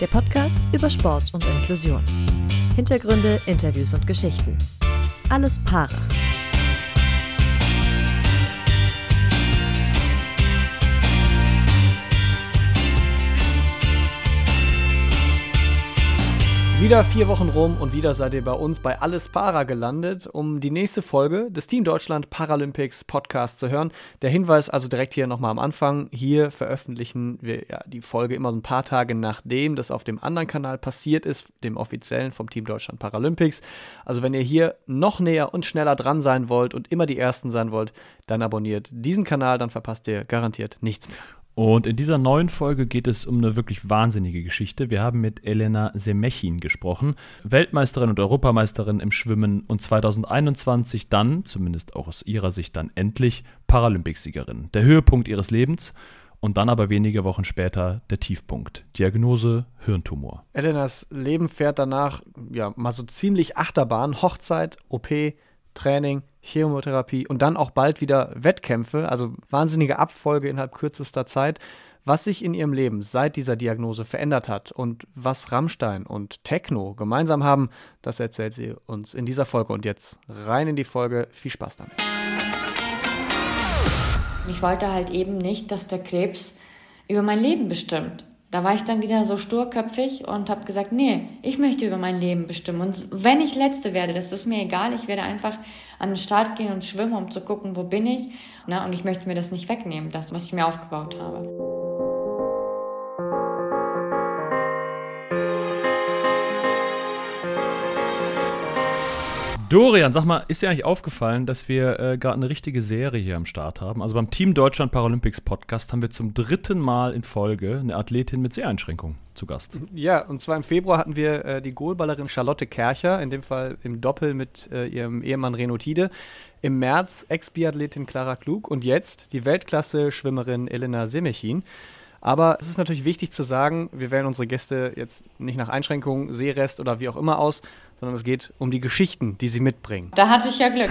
der Podcast über Sport und Inklusion. Hintergründe, Interviews und Geschichten. Alles Para. Wieder vier Wochen rum und wieder seid ihr bei uns bei Alles Para gelandet, um die nächste Folge des Team Deutschland Paralympics Podcast zu hören. Der Hinweis also direkt hier nochmal am Anfang. Hier veröffentlichen wir ja die Folge immer so ein paar Tage nachdem das auf dem anderen Kanal passiert ist, dem offiziellen vom Team Deutschland Paralympics. Also wenn ihr hier noch näher und schneller dran sein wollt und immer die Ersten sein wollt, dann abonniert diesen Kanal, dann verpasst ihr garantiert nichts mehr. Und in dieser neuen Folge geht es um eine wirklich wahnsinnige Geschichte. Wir haben mit Elena Semechin gesprochen, Weltmeisterin und Europameisterin im Schwimmen und 2021 dann, zumindest auch aus ihrer Sicht dann endlich, Paralympicsiegerin. Der Höhepunkt ihres Lebens und dann aber wenige Wochen später der Tiefpunkt. Diagnose Hirntumor. Elenas Leben fährt danach ja mal so ziemlich Achterbahn, Hochzeit, OP, Training, Chemotherapie und dann auch bald wieder Wettkämpfe, also wahnsinnige Abfolge innerhalb kürzester Zeit. Was sich in ihrem Leben seit dieser Diagnose verändert hat und was Rammstein und Techno gemeinsam haben, das erzählt sie uns in dieser Folge. Und jetzt rein in die Folge. Viel Spaß damit. Ich wollte halt eben nicht, dass der Krebs über mein Leben bestimmt. Da war ich dann wieder so sturköpfig und habe gesagt, nee, ich möchte über mein Leben bestimmen. Und wenn ich Letzte werde, das ist mir egal. Ich werde einfach an den Start gehen und schwimmen, um zu gucken, wo bin ich. Und ich möchte mir das nicht wegnehmen, das, was ich mir aufgebaut habe. Dorian, sag mal, ist dir eigentlich aufgefallen, dass wir äh, gerade eine richtige Serie hier am Start haben? Also beim Team Deutschland Paralympics Podcast haben wir zum dritten Mal in Folge eine Athletin mit Seheinschränkung zu Gast. Ja, und zwar im Februar hatten wir äh, die Goalballerin Charlotte Kercher, in dem Fall im Doppel mit äh, ihrem Ehemann Reno Tide. Im März Ex-Biathletin Clara Klug und jetzt die Weltklasse-Schwimmerin Elena Semechin. Aber es ist natürlich wichtig zu sagen, wir wählen unsere Gäste jetzt nicht nach Einschränkungen, Sehrest oder wie auch immer aus, sondern es geht um die Geschichten, die sie mitbringen. Da hatte ich ja Glück.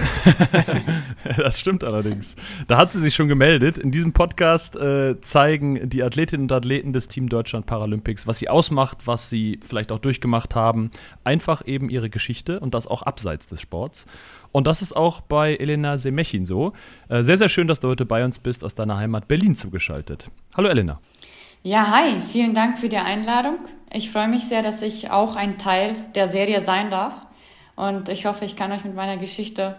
das stimmt allerdings. Da hat sie sich schon gemeldet. In diesem Podcast äh, zeigen die Athletinnen und Athleten des Team Deutschland Paralympics, was sie ausmacht, was sie vielleicht auch durchgemacht haben. Einfach eben ihre Geschichte und das auch abseits des Sports. Und das ist auch bei Elena Semechin so. Äh, sehr, sehr schön, dass du heute bei uns bist, aus deiner Heimat Berlin zugeschaltet. Hallo Elena. Ja, hi, vielen Dank für die Einladung. Ich freue mich sehr, dass ich auch ein Teil der Serie sein darf. Und ich hoffe, ich kann euch mit meiner Geschichte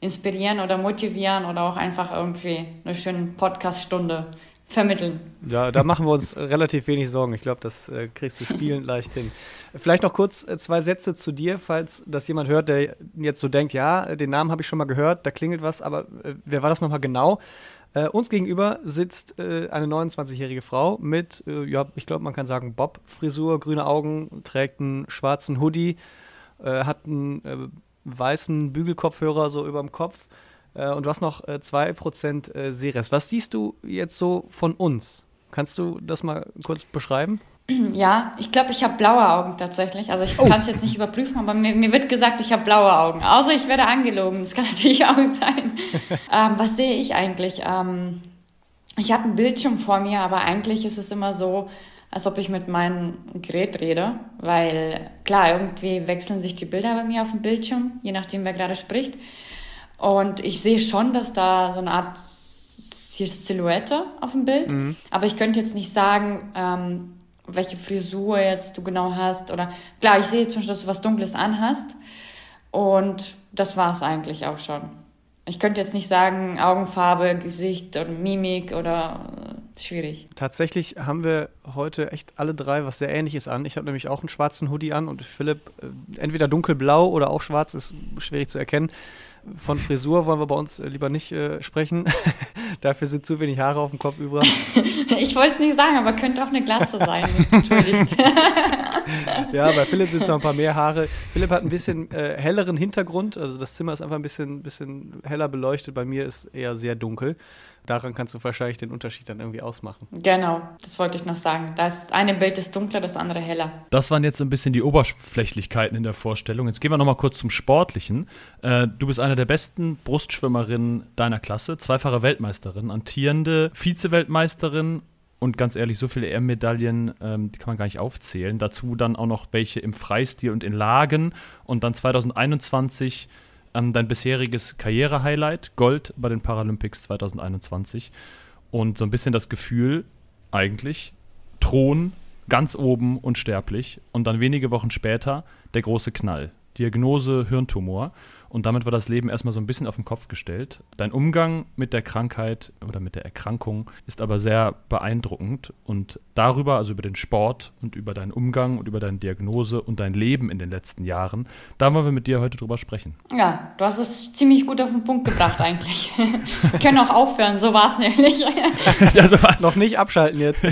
inspirieren oder motivieren oder auch einfach irgendwie eine schöne Podcast-Stunde vermitteln. Ja, da machen wir uns relativ wenig Sorgen. Ich glaube, das äh, kriegst du spielend leicht hin. Vielleicht noch kurz äh, zwei Sätze zu dir, falls das jemand hört, der jetzt so denkt, ja, den Namen habe ich schon mal gehört, da klingelt was, aber äh, wer war das nochmal genau? Äh, uns gegenüber sitzt äh, eine 29-jährige Frau mit, äh, ja, ich glaube, man kann sagen, Bob-Frisur, grüne Augen, trägt einen schwarzen Hoodie, äh, hat einen äh, weißen Bügelkopfhörer so über dem Kopf äh, und du hast noch 2% äh, Seres. Was siehst du jetzt so von uns? Kannst du das mal kurz beschreiben? Ja, ich glaube, ich habe blaue Augen tatsächlich. Also ich oh. kann es jetzt nicht überprüfen, aber mir, mir wird gesagt, ich habe blaue Augen. Außer ich werde angelogen. Das kann natürlich auch sein. ähm, was sehe ich eigentlich? Ähm, ich habe einen Bildschirm vor mir, aber eigentlich ist es immer so, als ob ich mit meinem Gerät rede, weil klar, irgendwie wechseln sich die Bilder bei mir auf dem Bildschirm, je nachdem, wer gerade spricht. Und ich sehe schon, dass da so eine Art Silhouette auf dem Bild, mhm. aber ich könnte jetzt nicht sagen, ähm, welche Frisur jetzt du genau hast. Oder klar, ich sehe zum Beispiel, dass du was Dunkles anhast. Und das war es eigentlich auch schon. Ich könnte jetzt nicht sagen, Augenfarbe, Gesicht oder Mimik oder äh, schwierig. Tatsächlich haben wir heute echt alle drei was sehr ähnliches an. Ich habe nämlich auch einen schwarzen Hoodie an und Philipp äh, entweder dunkelblau oder auch schwarz, ist schwierig zu erkennen. Von Frisur wollen wir bei uns äh, lieber nicht äh, sprechen. Dafür sind zu wenig Haare auf dem Kopf übrig. ich wollte es nicht sagen, aber könnte auch eine Glatze sein. Entschuldigt. ja, bei Philipp sind es noch ein paar mehr Haare. Philipp hat ein bisschen äh, helleren Hintergrund. Also das Zimmer ist einfach ein bisschen, bisschen heller beleuchtet. Bei mir ist eher sehr dunkel. Daran kannst du wahrscheinlich den Unterschied dann irgendwie ausmachen. Genau, das wollte ich noch sagen. Das eine Bild ist dunkler, das andere heller. Das waren jetzt so ein bisschen die Oberflächlichkeiten in der Vorstellung. Jetzt gehen wir nochmal kurz zum Sportlichen. Äh, du bist eine der besten Brustschwimmerinnen deiner Klasse, zweifache Weltmeisterin, antierende Vize-Weltmeisterin und ganz ehrlich, so viele EM-Medaillen, ähm, die kann man gar nicht aufzählen. Dazu dann auch noch welche im Freistil und in Lagen. Und dann 2021 ähm, dein bisheriges Karriere-Highlight, Gold bei den Paralympics 2021. Und so ein bisschen das Gefühl, eigentlich, Thron ganz oben unsterblich. Und dann wenige Wochen später der große Knall. Diagnose Hirntumor. Und damit war das Leben erstmal so ein bisschen auf den Kopf gestellt. Dein Umgang mit der Krankheit oder mit der Erkrankung ist aber sehr beeindruckend. Und darüber, also über den Sport und über deinen Umgang und über deine Diagnose und dein Leben in den letzten Jahren, da wollen wir mit dir heute drüber sprechen. Ja, du hast es ziemlich gut auf den Punkt gebracht eigentlich. wir können auch aufhören, so war es nämlich. ja, so war's. Noch nicht abschalten jetzt.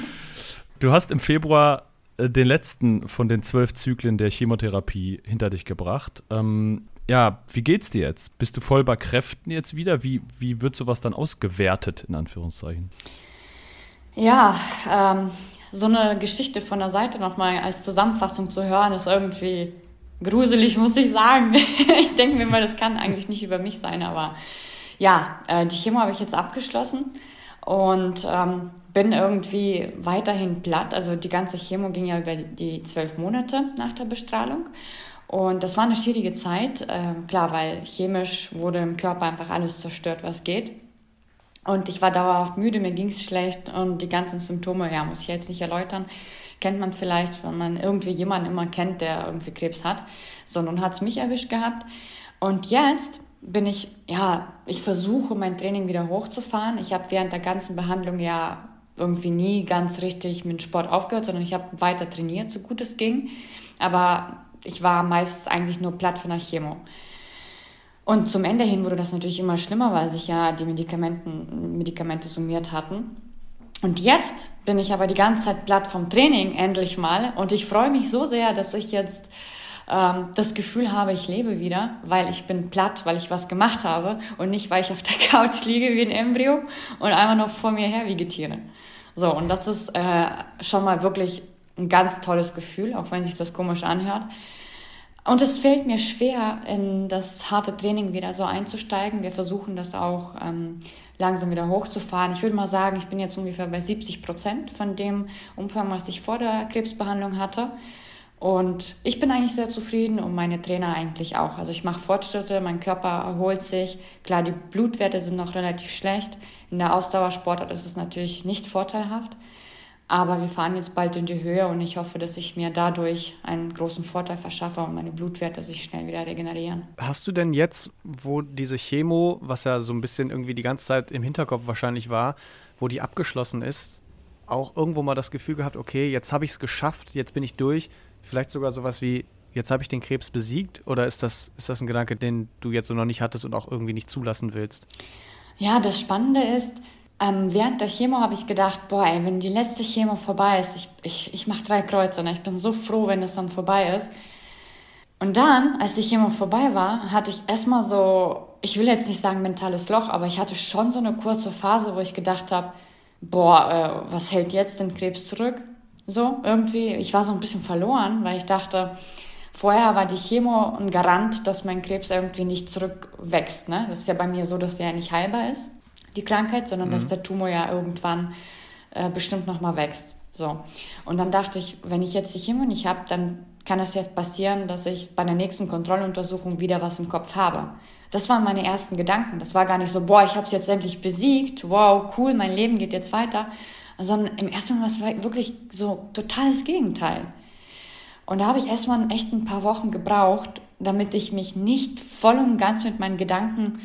du hast im Februar äh, den letzten von den zwölf Zyklen der Chemotherapie hinter dich gebracht. Ähm, ja, wie geht's dir jetzt? Bist du voll bei Kräften jetzt wieder? Wie, wie wird sowas dann ausgewertet, in Anführungszeichen? Ja, ähm, so eine Geschichte von der Seite nochmal als Zusammenfassung zu hören, ist irgendwie gruselig, muss ich sagen. ich denke mir mal, das kann eigentlich nicht über mich sein, aber ja, äh, die Chemo habe ich jetzt abgeschlossen und ähm, bin irgendwie weiterhin platt. Also die ganze Chemo ging ja über die zwölf Monate nach der Bestrahlung. Und das war eine schwierige Zeit, äh, klar, weil chemisch wurde im Körper einfach alles zerstört, was geht. Und ich war dauerhaft müde, mir ging es schlecht und die ganzen Symptome, ja, muss ich jetzt nicht erläutern, kennt man vielleicht, wenn man irgendwie jemanden immer kennt, der irgendwie Krebs hat. So, nun hat es mich erwischt gehabt. Und jetzt bin ich, ja, ich versuche mein Training wieder hochzufahren. Ich habe während der ganzen Behandlung ja irgendwie nie ganz richtig mit Sport aufgehört, sondern ich habe weiter trainiert, so gut es ging. Aber ich war meist eigentlich nur platt von der Chemo. Und zum Ende hin wurde das natürlich immer schlimmer, weil sich ja die Medikamenten, Medikamente summiert hatten. Und jetzt bin ich aber die ganze Zeit platt vom Training, endlich mal. Und ich freue mich so sehr, dass ich jetzt ähm, das Gefühl habe, ich lebe wieder, weil ich bin platt, weil ich was gemacht habe und nicht, weil ich auf der Couch liege wie ein Embryo und einfach noch vor mir her vegetiere. So, und das ist äh, schon mal wirklich ein ganz tolles Gefühl, auch wenn sich das komisch anhört. Und es fällt mir schwer, in das harte Training wieder so einzusteigen. Wir versuchen das auch ähm, langsam wieder hochzufahren. Ich würde mal sagen, ich bin jetzt ungefähr bei 70 Prozent von dem Umfang, was ich vor der Krebsbehandlung hatte. Und ich bin eigentlich sehr zufrieden und meine Trainer eigentlich auch. Also ich mache Fortschritte, mein Körper erholt sich. Klar, die Blutwerte sind noch relativ schlecht. In der Ausdauersportart ist es natürlich nicht vorteilhaft. Aber wir fahren jetzt bald in die Höhe und ich hoffe, dass ich mir dadurch einen großen Vorteil verschaffe und meine Blutwerte sich schnell wieder regenerieren. Hast du denn jetzt, wo diese Chemo, was ja so ein bisschen irgendwie die ganze Zeit im Hinterkopf wahrscheinlich war, wo die abgeschlossen ist, auch irgendwo mal das Gefühl gehabt, okay, jetzt habe ich es geschafft, jetzt bin ich durch. Vielleicht sogar sowas wie, jetzt habe ich den Krebs besiegt? Oder ist das, ist das ein Gedanke, den du jetzt so noch nicht hattest und auch irgendwie nicht zulassen willst? Ja, das Spannende ist, ähm, während der Chemo habe ich gedacht, boah, ey, wenn die letzte Chemo vorbei ist, ich, ich, ich mache drei Kreuze und ich bin so froh, wenn es dann vorbei ist. Und dann, als die Chemo vorbei war, hatte ich erstmal so, ich will jetzt nicht sagen mentales Loch, aber ich hatte schon so eine kurze Phase, wo ich gedacht habe, boah, äh, was hält jetzt den Krebs zurück? So, irgendwie, ich war so ein bisschen verloren, weil ich dachte, vorher war die Chemo ein Garant, dass mein Krebs irgendwie nicht zurückwächst. Ne? Das ist ja bei mir so, dass der ja nicht heilbar ist die Krankheit, sondern mhm. dass der Tumor ja irgendwann äh, bestimmt nochmal wächst. So. Und dann dachte ich, wenn ich jetzt die Chemo nicht habe, dann kann es ja passieren, dass ich bei der nächsten Kontrolluntersuchung wieder was im Kopf habe. Das waren meine ersten Gedanken. Das war gar nicht so, boah, ich habe es jetzt endlich besiegt, wow, cool, mein Leben geht jetzt weiter. Sondern im ersten Moment war es wirklich so totales Gegenteil. Und da habe ich erstmal echt ein paar Wochen gebraucht, damit ich mich nicht voll und ganz mit meinen Gedanken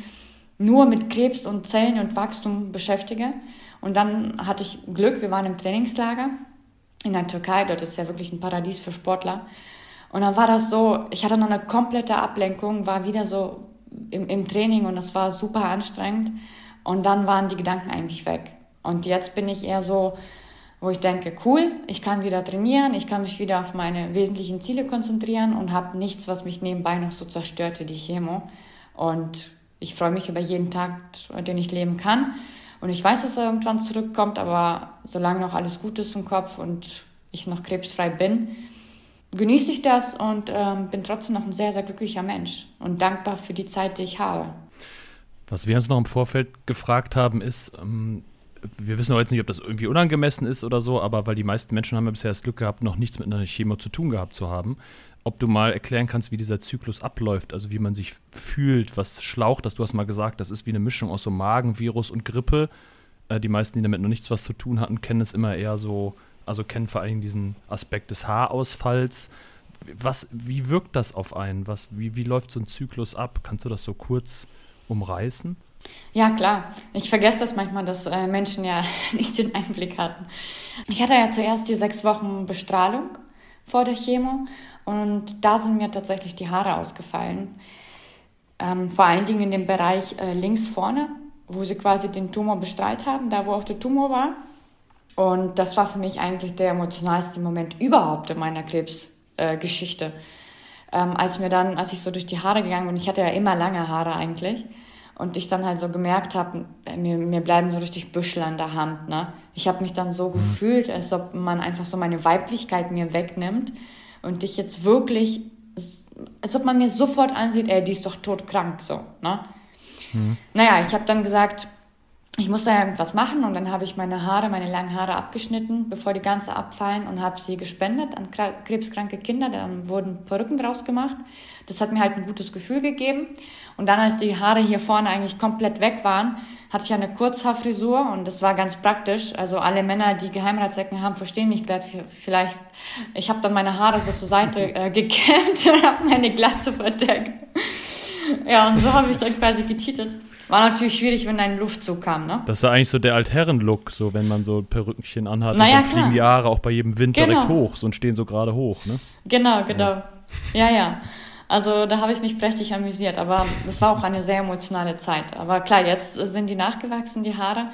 nur mit Krebs und Zellen und Wachstum beschäftige. Und dann hatte ich Glück, wir waren im Trainingslager in der Türkei, dort ist ja wirklich ein Paradies für Sportler. Und dann war das so, ich hatte noch eine komplette Ablenkung, war wieder so im, im Training und das war super anstrengend. Und dann waren die Gedanken eigentlich weg. Und jetzt bin ich eher so, wo ich denke, cool, ich kann wieder trainieren, ich kann mich wieder auf meine wesentlichen Ziele konzentrieren und habe nichts, was mich nebenbei noch so zerstört wie die Chemo. Und ich freue mich über jeden Tag, den ich leben kann. Und ich weiß, dass er irgendwann zurückkommt, aber solange noch alles gut ist im Kopf und ich noch krebsfrei bin, genieße ich das und ähm, bin trotzdem noch ein sehr, sehr glücklicher Mensch und dankbar für die Zeit, die ich habe. Was wir uns noch im Vorfeld gefragt haben, ist, ähm, wir wissen auch jetzt nicht, ob das irgendwie unangemessen ist oder so, aber weil die meisten Menschen haben ja bisher das Glück gehabt, noch nichts mit einer Chemo zu tun gehabt zu haben. Ob du mal erklären kannst, wie dieser Zyklus abläuft, also wie man sich fühlt, was schlaucht das? Du hast mal gesagt, das ist wie eine Mischung aus so Magenvirus und Grippe. Äh, die meisten, die damit noch nichts was zu tun hatten, kennen es immer eher so, also kennen vor allem diesen Aspekt des Haarausfalls. Was, wie wirkt das auf einen? Was, wie, wie läuft so ein Zyklus ab? Kannst du das so kurz umreißen? Ja, klar. Ich vergesse das manchmal, dass äh, Menschen ja nicht den Einblick hatten. Ich hatte ja zuerst die sechs Wochen Bestrahlung vor der Chemo und da sind mir tatsächlich die Haare ausgefallen. Ähm, vor allen Dingen in dem Bereich äh, links vorne, wo sie quasi den Tumor bestrahlt haben, da wo auch der Tumor war. Und das war für mich eigentlich der emotionalste Moment überhaupt in meiner Krebsgeschichte. Äh, ähm, als mir dann, als ich so durch die Haare gegangen bin, ich hatte ja immer lange Haare eigentlich, und ich dann halt so gemerkt habe, mir, mir bleiben so richtig Büschel an der Hand. Ne? Ich habe mich dann so mhm. gefühlt, als ob man einfach so meine Weiblichkeit mir wegnimmt und ich jetzt wirklich, als ob man mir sofort ansieht, ey, die ist doch todkrank, so. Ne? Mhm. Naja, ich habe dann gesagt, ich muss da irgendwas machen und dann habe ich meine Haare, meine langen Haare abgeschnitten, bevor die ganze abfallen und habe sie gespendet an krebskranke Kinder. Dann wurden Perücken draus gemacht. Das hat mir halt ein gutes Gefühl gegeben. Und dann, als die Haare hier vorne eigentlich komplett weg waren, hatte ich eine Kurzhaarfrisur und das war ganz praktisch. Also alle Männer, die Geheimratsecken haben, verstehen mich vielleicht. Ich habe dann meine Haare so zur Seite äh, gekämmt und habe meine Glatze verdeckt. Ja, und so habe ich dann quasi getitelt. War natürlich schwierig, wenn ein Luftzug kam, ne? Das ist ja eigentlich so der Altherren-Look, so wenn man so Perückenchen anhat naja, und dann fliegen die Haare auch bei jedem Wind genau. direkt hoch so, und stehen so gerade hoch, ne? Genau, genau. Ja, ja. ja. Also da habe ich mich prächtig amüsiert, aber das war auch eine sehr emotionale Zeit. Aber klar, jetzt sind die nachgewachsen, die Haare.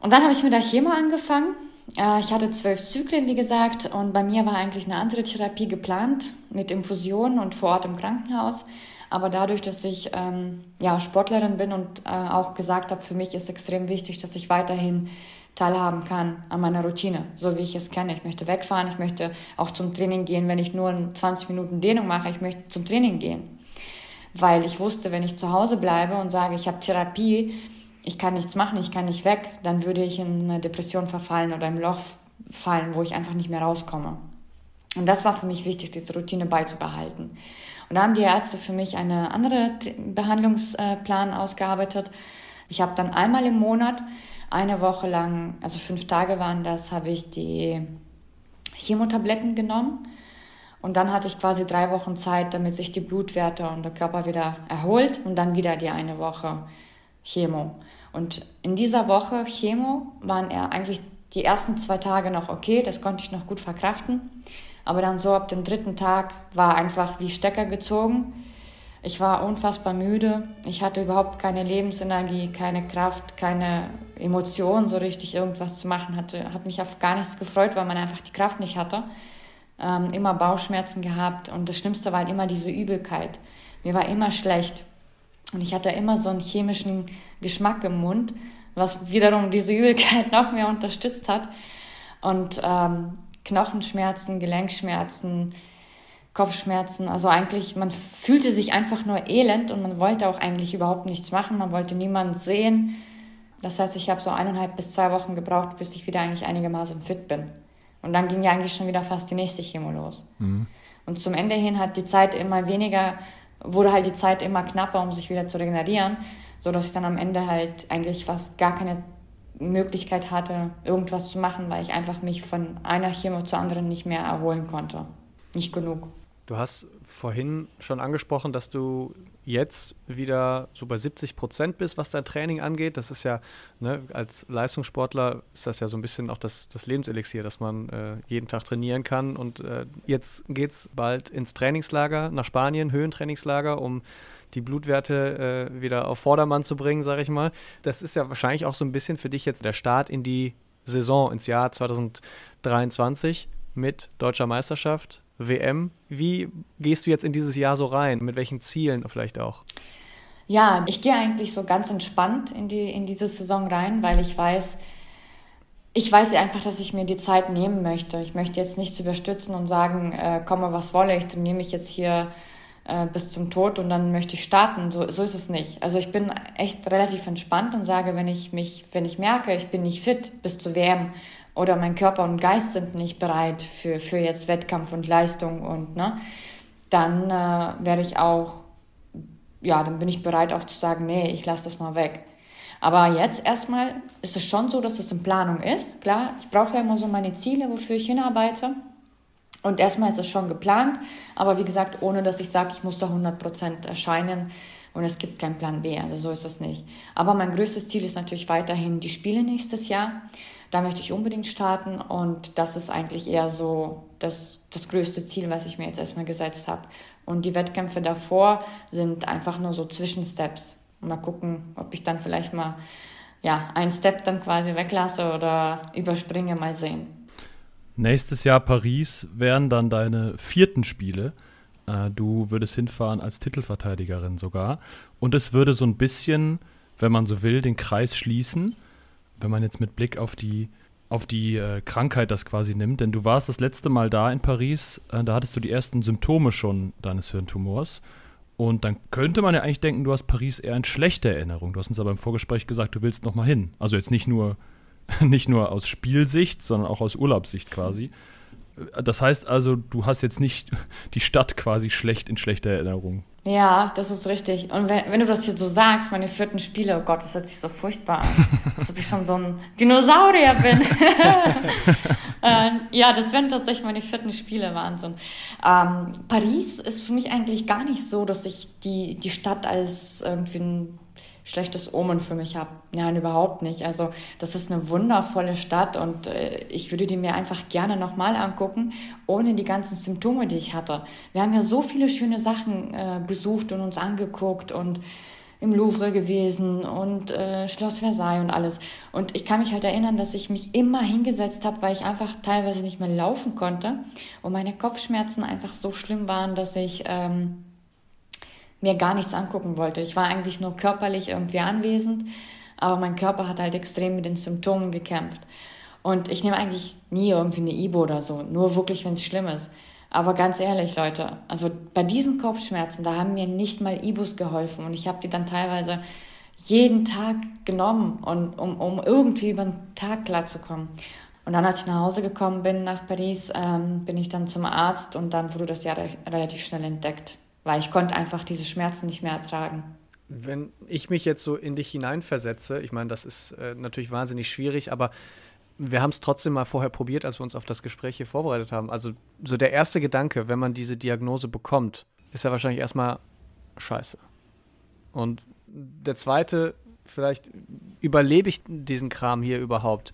Und dann habe ich mit der Chemo angefangen. Äh, ich hatte zwölf Zyklen, wie gesagt, und bei mir war eigentlich eine andere Therapie geplant mit Infusionen und vor Ort im Krankenhaus. Aber dadurch, dass ich ähm, ja, Sportlerin bin und äh, auch gesagt habe, für mich ist extrem wichtig, dass ich weiterhin teilhaben kann an meiner Routine, so wie ich es kenne. Ich möchte wegfahren, ich möchte auch zum Training gehen, wenn ich nur 20 Minuten Dehnung mache, ich möchte zum Training gehen. Weil ich wusste, wenn ich zu Hause bleibe und sage, ich habe Therapie, ich kann nichts machen, ich kann nicht weg, dann würde ich in eine Depression verfallen oder im Loch fallen, wo ich einfach nicht mehr rauskomme. Und das war für mich wichtig, diese Routine beizubehalten. Und da haben die Ärzte für mich einen anderen Behandlungsplan ausgearbeitet. Ich habe dann einmal im Monat, eine Woche lang, also fünf Tage waren das, habe ich die Chemotabletten genommen. Und dann hatte ich quasi drei Wochen Zeit, damit sich die Blutwerte und der Körper wieder erholt und dann wieder die eine Woche Chemo. Und in dieser Woche Chemo waren er eigentlich die ersten zwei Tage noch okay, das konnte ich noch gut verkraften. Aber dann so ab dem dritten Tag war einfach wie Stecker gezogen. Ich war unfassbar müde. Ich hatte überhaupt keine Lebensenergie, keine Kraft, keine Emotionen, so richtig irgendwas zu machen. Hatte, habe mich auf gar nichts gefreut, weil man einfach die Kraft nicht hatte. Ähm, immer Bauchschmerzen gehabt und das Schlimmste war halt immer diese Übelkeit. Mir war immer schlecht und ich hatte immer so einen chemischen Geschmack im Mund, was wiederum diese Übelkeit noch mehr unterstützt hat. Und ähm, Knochenschmerzen, Gelenkschmerzen, Kopfschmerzen. Also eigentlich, man fühlte sich einfach nur elend und man wollte auch eigentlich überhaupt nichts machen. Man wollte niemanden sehen. Das heißt, ich habe so eineinhalb bis zwei Wochen gebraucht, bis ich wieder eigentlich einigermaßen fit bin. Und dann ging ja eigentlich schon wieder fast die nächste Chemo los. Mhm. Und zum Ende hin hat die Zeit immer weniger, wurde halt die Zeit immer knapper, um sich wieder zu regenerieren, sodass ich dann am Ende halt eigentlich fast gar keine Möglichkeit hatte, irgendwas zu machen, weil ich einfach mich von einer Chemo zur anderen nicht mehr erholen konnte. Nicht genug. Du hast vorhin schon angesprochen, dass du jetzt wieder so bei 70 Prozent bist, was dein Training angeht. Das ist ja, ne, als Leistungssportler ist das ja so ein bisschen auch das, das Lebenselixier, dass man äh, jeden Tag trainieren kann. Und äh, jetzt geht es bald ins Trainingslager nach Spanien, Höhentrainingslager, um die Blutwerte äh, wieder auf Vordermann zu bringen, sage ich mal. Das ist ja wahrscheinlich auch so ein bisschen für dich jetzt der Start in die Saison, ins Jahr 2023 mit deutscher Meisterschaft, WM. Wie gehst du jetzt in dieses Jahr so rein? Mit welchen Zielen vielleicht auch? Ja, ich gehe eigentlich so ganz entspannt in, die, in diese Saison rein, weil ich weiß, ich weiß einfach, dass ich mir die Zeit nehmen möchte. Ich möchte jetzt nichts überstützen und sagen, äh, komme was wolle, ich trainiere mich jetzt hier äh, bis zum Tod und dann möchte ich starten. So, so ist es nicht. Also ich bin echt relativ entspannt und sage, wenn ich mich, wenn ich merke, ich bin nicht fit bis zur WM oder mein Körper und Geist sind nicht bereit für, für jetzt Wettkampf und Leistung und ne, dann äh, werde ich auch, ja, dann bin ich bereit auch zu sagen, nee, ich lasse das mal weg. Aber jetzt erstmal ist es schon so, dass es in Planung ist. Klar, ich brauche ja immer so meine Ziele, wofür ich hinarbeite. Und erstmal ist es schon geplant, aber wie gesagt, ohne dass ich sage, ich muss da 100% erscheinen und es gibt keinen Plan B. Also so ist das nicht. Aber mein größtes Ziel ist natürlich weiterhin die Spiele nächstes Jahr. Da möchte ich unbedingt starten und das ist eigentlich eher so das, das größte Ziel, was ich mir jetzt erstmal gesetzt habe. Und die Wettkämpfe davor sind einfach nur so Zwischensteps. Mal gucken, ob ich dann vielleicht mal ja, einen Step dann quasi weglasse oder überspringe, mal sehen. Nächstes Jahr Paris wären dann deine vierten Spiele. Äh, du würdest hinfahren als Titelverteidigerin sogar. Und es würde so ein bisschen, wenn man so will, den Kreis schließen, wenn man jetzt mit Blick auf die, auf die äh, Krankheit das quasi nimmt. Denn du warst das letzte Mal da in Paris, äh, da hattest du die ersten Symptome schon deines Hirntumors. Und dann könnte man ja eigentlich denken, du hast Paris eher in schlechter Erinnerung. Du hast uns aber im Vorgespräch gesagt, du willst noch mal hin. Also jetzt nicht nur nicht nur aus Spielsicht, sondern auch aus Urlaubssicht quasi. Das heißt also, du hast jetzt nicht die Stadt quasi schlecht in schlechter Erinnerung. Ja, das ist richtig. Und wenn, wenn du das hier so sagst, meine vierten Spiele, oh Gott, das hört sich so furchtbar an. Als ob ich schon so ein Dinosaurier bin. äh, ja, das wären tatsächlich meine vierten Spiele, Wahnsinn. Ähm, Paris ist für mich eigentlich gar nicht so, dass ich die, die Stadt als irgendwie ein schlechtes Omen für mich habe. Nein, überhaupt nicht. Also das ist eine wundervolle Stadt und äh, ich würde die mir einfach gerne nochmal angucken, ohne die ganzen Symptome, die ich hatte. Wir haben ja so viele schöne Sachen äh, besucht und uns angeguckt und im Louvre gewesen und äh, Schloss Versailles und alles. Und ich kann mich halt erinnern, dass ich mich immer hingesetzt habe, weil ich einfach teilweise nicht mehr laufen konnte und meine Kopfschmerzen einfach so schlimm waren, dass ich... Ähm, mir gar nichts angucken wollte. Ich war eigentlich nur körperlich irgendwie anwesend, aber mein Körper hat halt extrem mit den Symptomen gekämpft. Und ich nehme eigentlich nie irgendwie eine Ibo oder so, nur wirklich, wenn es schlimm ist. Aber ganz ehrlich, Leute, also bei diesen Kopfschmerzen, da haben mir nicht mal Ibus geholfen und ich habe die dann teilweise jeden Tag genommen, und, um, um irgendwie über den Tag klarzukommen. Und dann, als ich nach Hause gekommen bin nach Paris, ähm, bin ich dann zum Arzt und dann wurde das ja re relativ schnell entdeckt weil ich konnte einfach diese Schmerzen nicht mehr ertragen. Wenn ich mich jetzt so in dich hineinversetze, ich meine, das ist äh, natürlich wahnsinnig schwierig, aber wir haben es trotzdem mal vorher probiert, als wir uns auf das Gespräch hier vorbereitet haben. Also so der erste Gedanke, wenn man diese Diagnose bekommt, ist ja wahrscheinlich erstmal scheiße. Und der zweite, vielleicht überlebe ich diesen Kram hier überhaupt.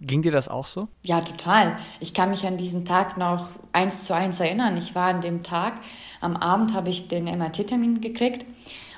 Ging dir das auch so? Ja, total. Ich kann mich an diesen Tag noch eins zu eins erinnern. Ich war an dem Tag, am Abend habe ich den MRT-Termin gekriegt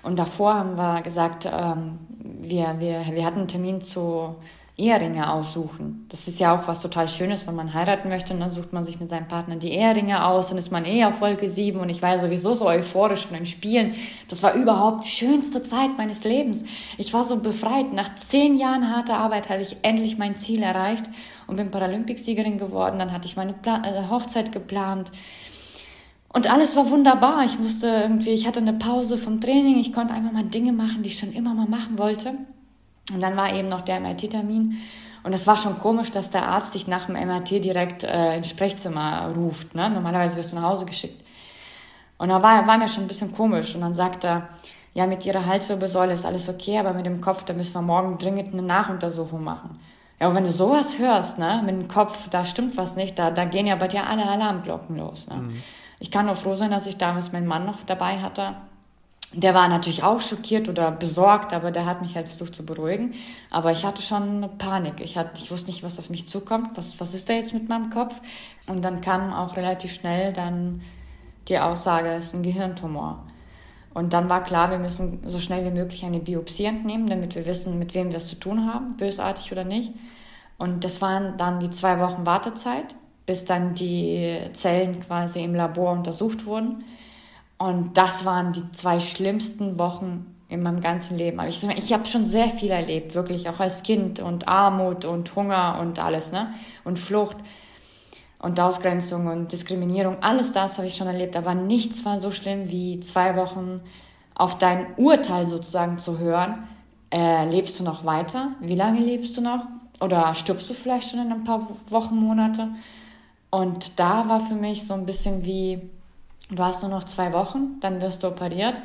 und davor haben wir gesagt, ähm, wir, wir, wir hatten einen Termin zu Eheringe aussuchen. Das ist ja auch was total Schönes, wenn man heiraten möchte, dann sucht man sich mit seinem Partner die Eheringe aus, dann ist man eh auf Folge 7 und ich war ja sowieso so euphorisch von den Spielen. Das war überhaupt die schönste Zeit meines Lebens. Ich war so befreit. Nach zehn Jahren harter Arbeit hatte ich endlich mein Ziel erreicht und bin Paralympicsiegerin geworden. Dann hatte ich meine Pla äh, Hochzeit geplant. Und alles war wunderbar. Ich musste irgendwie, ich hatte eine Pause vom Training, ich konnte einfach mal Dinge machen, die ich schon immer mal machen wollte. Und dann war eben noch der MRT-Termin. Und es war schon komisch, dass der Arzt dich nach dem MRT direkt äh, ins Sprechzimmer ruft. Ne? Normalerweise wirst du nach Hause geschickt. Und da war, war mir schon ein bisschen komisch. Und dann sagt er, ja, mit ihrer Halswirbelsäule ist alles okay, aber mit dem Kopf, da müssen wir morgen dringend eine Nachuntersuchung machen. Ja, und wenn du sowas hörst, ne, mit dem Kopf, da stimmt was nicht, da, da gehen ja bei dir alle Alarmglocken los. Ne? Mhm. Ich kann nur froh sein, dass ich damals meinen Mann noch dabei hatte. Der war natürlich auch schockiert oder besorgt, aber der hat mich halt versucht zu beruhigen. Aber ich hatte schon Panik. Ich, hatte, ich wusste nicht, was auf mich zukommt. Was, was ist da jetzt mit meinem Kopf? Und dann kam auch relativ schnell dann die Aussage, es ist ein Gehirntumor. Und dann war klar, wir müssen so schnell wie möglich eine Biopsie entnehmen, damit wir wissen, mit wem wir es zu tun haben, bösartig oder nicht. Und das waren dann die zwei Wochen Wartezeit bis dann die Zellen quasi im Labor untersucht wurden. Und das waren die zwei schlimmsten Wochen in meinem ganzen Leben. Aber ich, ich habe schon sehr viel erlebt, wirklich auch als Kind und Armut und Hunger und alles, ne? Und Flucht. und Ausgrenzung und Diskriminierung, alles das habe ich schon erlebt, aber nichts war so schlimm wie zwei Wochen auf dein Urteil sozusagen zu hören. Äh, lebst du noch weiter? Wie lange lebst du noch? Oder stirbst du vielleicht schon in ein paar Wochen, Monate? Und da war für mich so ein bisschen wie, du hast nur noch zwei Wochen, dann wirst du operiert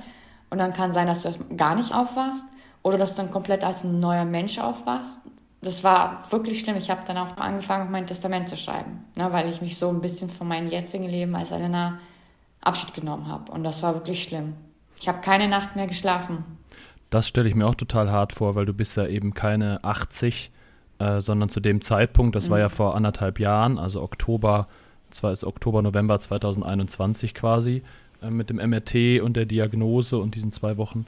und dann kann sein, dass du gar nicht aufwachst oder dass du dann komplett als ein neuer Mensch aufwachst. Das war wirklich schlimm. Ich habe dann auch angefangen, mein Testament zu schreiben, ne, weil ich mich so ein bisschen von meinem jetzigen Leben als Elena Abschied genommen habe. Und das war wirklich schlimm. Ich habe keine Nacht mehr geschlafen. Das stelle ich mir auch total hart vor, weil du bist ja eben keine 80, äh, sondern zu dem Zeitpunkt, das mhm. war ja vor anderthalb Jahren, also Oktober, zwar ist Oktober, November 2021 quasi, äh, mit dem MRT und der Diagnose und diesen zwei Wochen,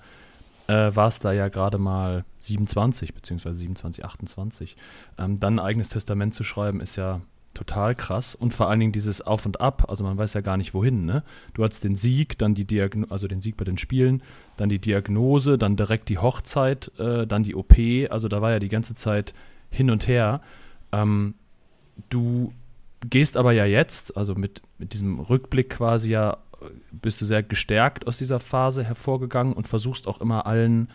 äh, war es da ja gerade mal 27, beziehungsweise 27, 28. Ähm, dann ein eigenes Testament zu schreiben, ist ja total krass. Und vor allen Dingen dieses Auf und Ab, also man weiß ja gar nicht wohin, ne? Du hattest den Sieg, dann die Diagnose, also den Sieg bei den Spielen, dann die Diagnose, dann direkt die Hochzeit, äh, dann die OP, also da war ja die ganze Zeit hin und her. Ähm, du gehst aber ja jetzt, also mit, mit diesem Rückblick quasi ja, bist du sehr gestärkt aus dieser Phase hervorgegangen und versuchst auch immer allen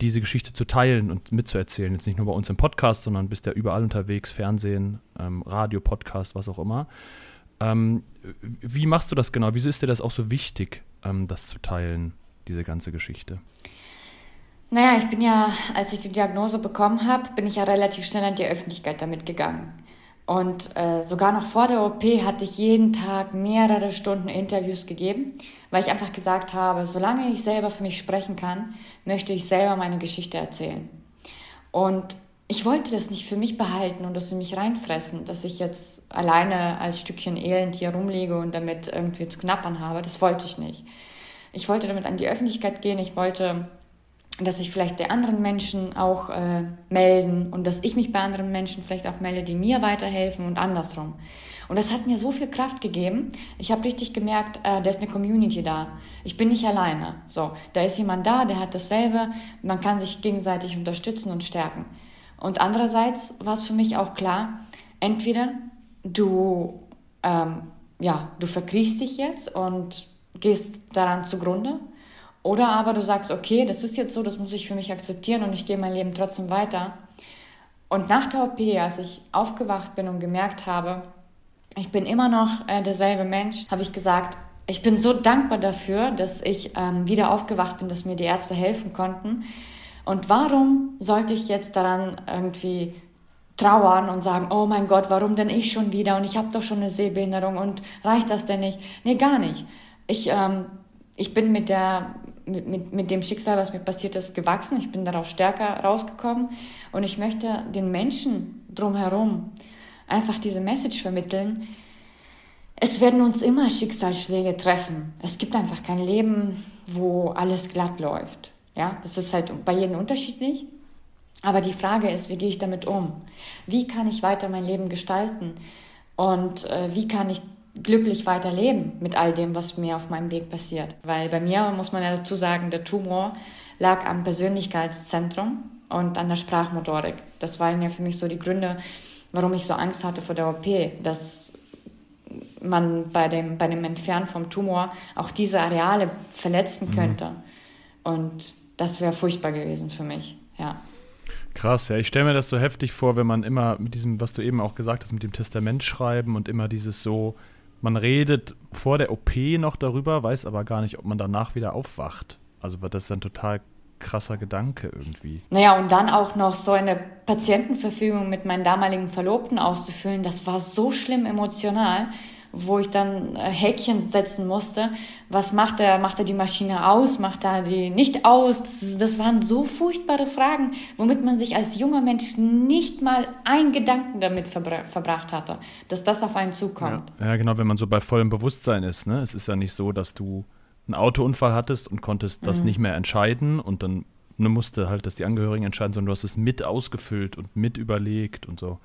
diese Geschichte zu teilen und mitzuerzählen. Jetzt nicht nur bei uns im Podcast, sondern bist ja überall unterwegs, Fernsehen, ähm, Radio, Podcast, was auch immer. Ähm, wie machst du das genau? Wieso ist dir das auch so wichtig, ähm, das zu teilen, diese ganze Geschichte? Naja, ich bin ja, als ich die Diagnose bekommen habe, bin ich ja relativ schnell an die Öffentlichkeit damit gegangen. Und äh, sogar noch vor der OP hatte ich jeden Tag mehrere Stunden Interviews gegeben, weil ich einfach gesagt habe, solange ich selber für mich sprechen kann, möchte ich selber meine Geschichte erzählen. Und ich wollte das nicht für mich behalten und das in mich reinfressen, dass ich jetzt alleine als Stückchen Elend hier rumliege und damit irgendwie zu knappern habe. Das wollte ich nicht. Ich wollte damit an die Öffentlichkeit gehen. Ich wollte dass sich vielleicht bei anderen Menschen auch äh, melden und dass ich mich bei anderen Menschen vielleicht auch melde, die mir weiterhelfen und andersrum. Und das hat mir so viel Kraft gegeben. Ich habe richtig gemerkt, äh, da ist eine Community da. Ich bin nicht alleine. So, da ist jemand da, der hat dasselbe. Man kann sich gegenseitig unterstützen und stärken. Und andererseits war es für mich auch klar, entweder du, ähm, ja, du verkriechst dich jetzt und gehst daran zugrunde oder aber du sagst, okay, das ist jetzt so, das muss ich für mich akzeptieren und ich gehe mein Leben trotzdem weiter. Und nach der OP, als ich aufgewacht bin und gemerkt habe, ich bin immer noch äh, derselbe Mensch, habe ich gesagt, ich bin so dankbar dafür, dass ich ähm, wieder aufgewacht bin, dass mir die Ärzte helfen konnten. Und warum sollte ich jetzt daran irgendwie trauern und sagen, oh mein Gott, warum denn ich schon wieder und ich habe doch schon eine Sehbehinderung und reicht das denn nicht? Nee, gar nicht. Ich, ähm, ich bin mit der mit, mit, dem Schicksal, was mir passiert ist, gewachsen. Ich bin daraus stärker rausgekommen und ich möchte den Menschen drumherum einfach diese Message vermitteln. Es werden uns immer Schicksalsschläge treffen. Es gibt einfach kein Leben, wo alles glatt läuft. Ja, das ist halt bei jedem unterschiedlich. Aber die Frage ist, wie gehe ich damit um? Wie kann ich weiter mein Leben gestalten? Und äh, wie kann ich glücklich weiterleben mit all dem, was mir auf meinem Weg passiert. Weil bei mir, muss man ja dazu sagen, der Tumor lag am Persönlichkeitszentrum und an der Sprachmotorik. Das waren ja für mich so die Gründe, warum ich so Angst hatte vor der OP, dass man bei dem, bei dem Entfernen vom Tumor auch diese Areale verletzen mhm. könnte. Mhm. Und das wäre furchtbar gewesen für mich, ja. Krass, ja. Ich stelle mir das so heftig vor, wenn man immer mit diesem, was du eben auch gesagt hast, mit dem Testament schreiben und immer dieses so, man redet vor der OP noch darüber, weiß aber gar nicht, ob man danach wieder aufwacht. Also das ist ein total krasser Gedanke irgendwie. Naja, und dann auch noch so eine Patientenverfügung mit meinem damaligen Verlobten auszufüllen, das war so schlimm emotional wo ich dann äh, Häkchen setzen musste. Was macht er? Macht er die Maschine aus? Macht er die nicht aus? Das, das, waren so furchtbare Fragen, womit man sich als junger Mensch nicht mal einen Gedanken damit verbra verbracht hatte, dass das auf einen zukommt. Ja. ja, genau, wenn man so bei vollem Bewusstsein ist. Ne? Es ist ja nicht so, dass du einen Autounfall hattest und konntest das mhm. nicht mehr entscheiden und dann ne, musste halt das die Angehörigen entscheiden, sondern du hast es mit ausgefüllt und mit überlegt und so.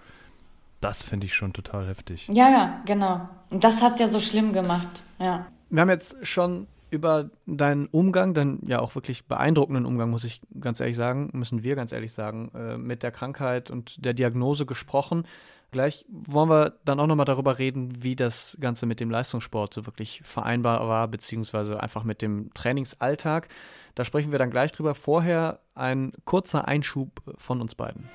Das finde ich schon total heftig. Ja, ja, genau. Und das hat es ja so schlimm gemacht, ja. Wir haben jetzt schon über deinen Umgang, deinen ja auch wirklich beeindruckenden Umgang, muss ich ganz ehrlich sagen, müssen wir ganz ehrlich sagen, äh, mit der Krankheit und der Diagnose gesprochen. Gleich wollen wir dann auch nochmal darüber reden, wie das Ganze mit dem Leistungssport so wirklich vereinbar war, beziehungsweise einfach mit dem Trainingsalltag. Da sprechen wir dann gleich drüber. Vorher ein kurzer Einschub von uns beiden.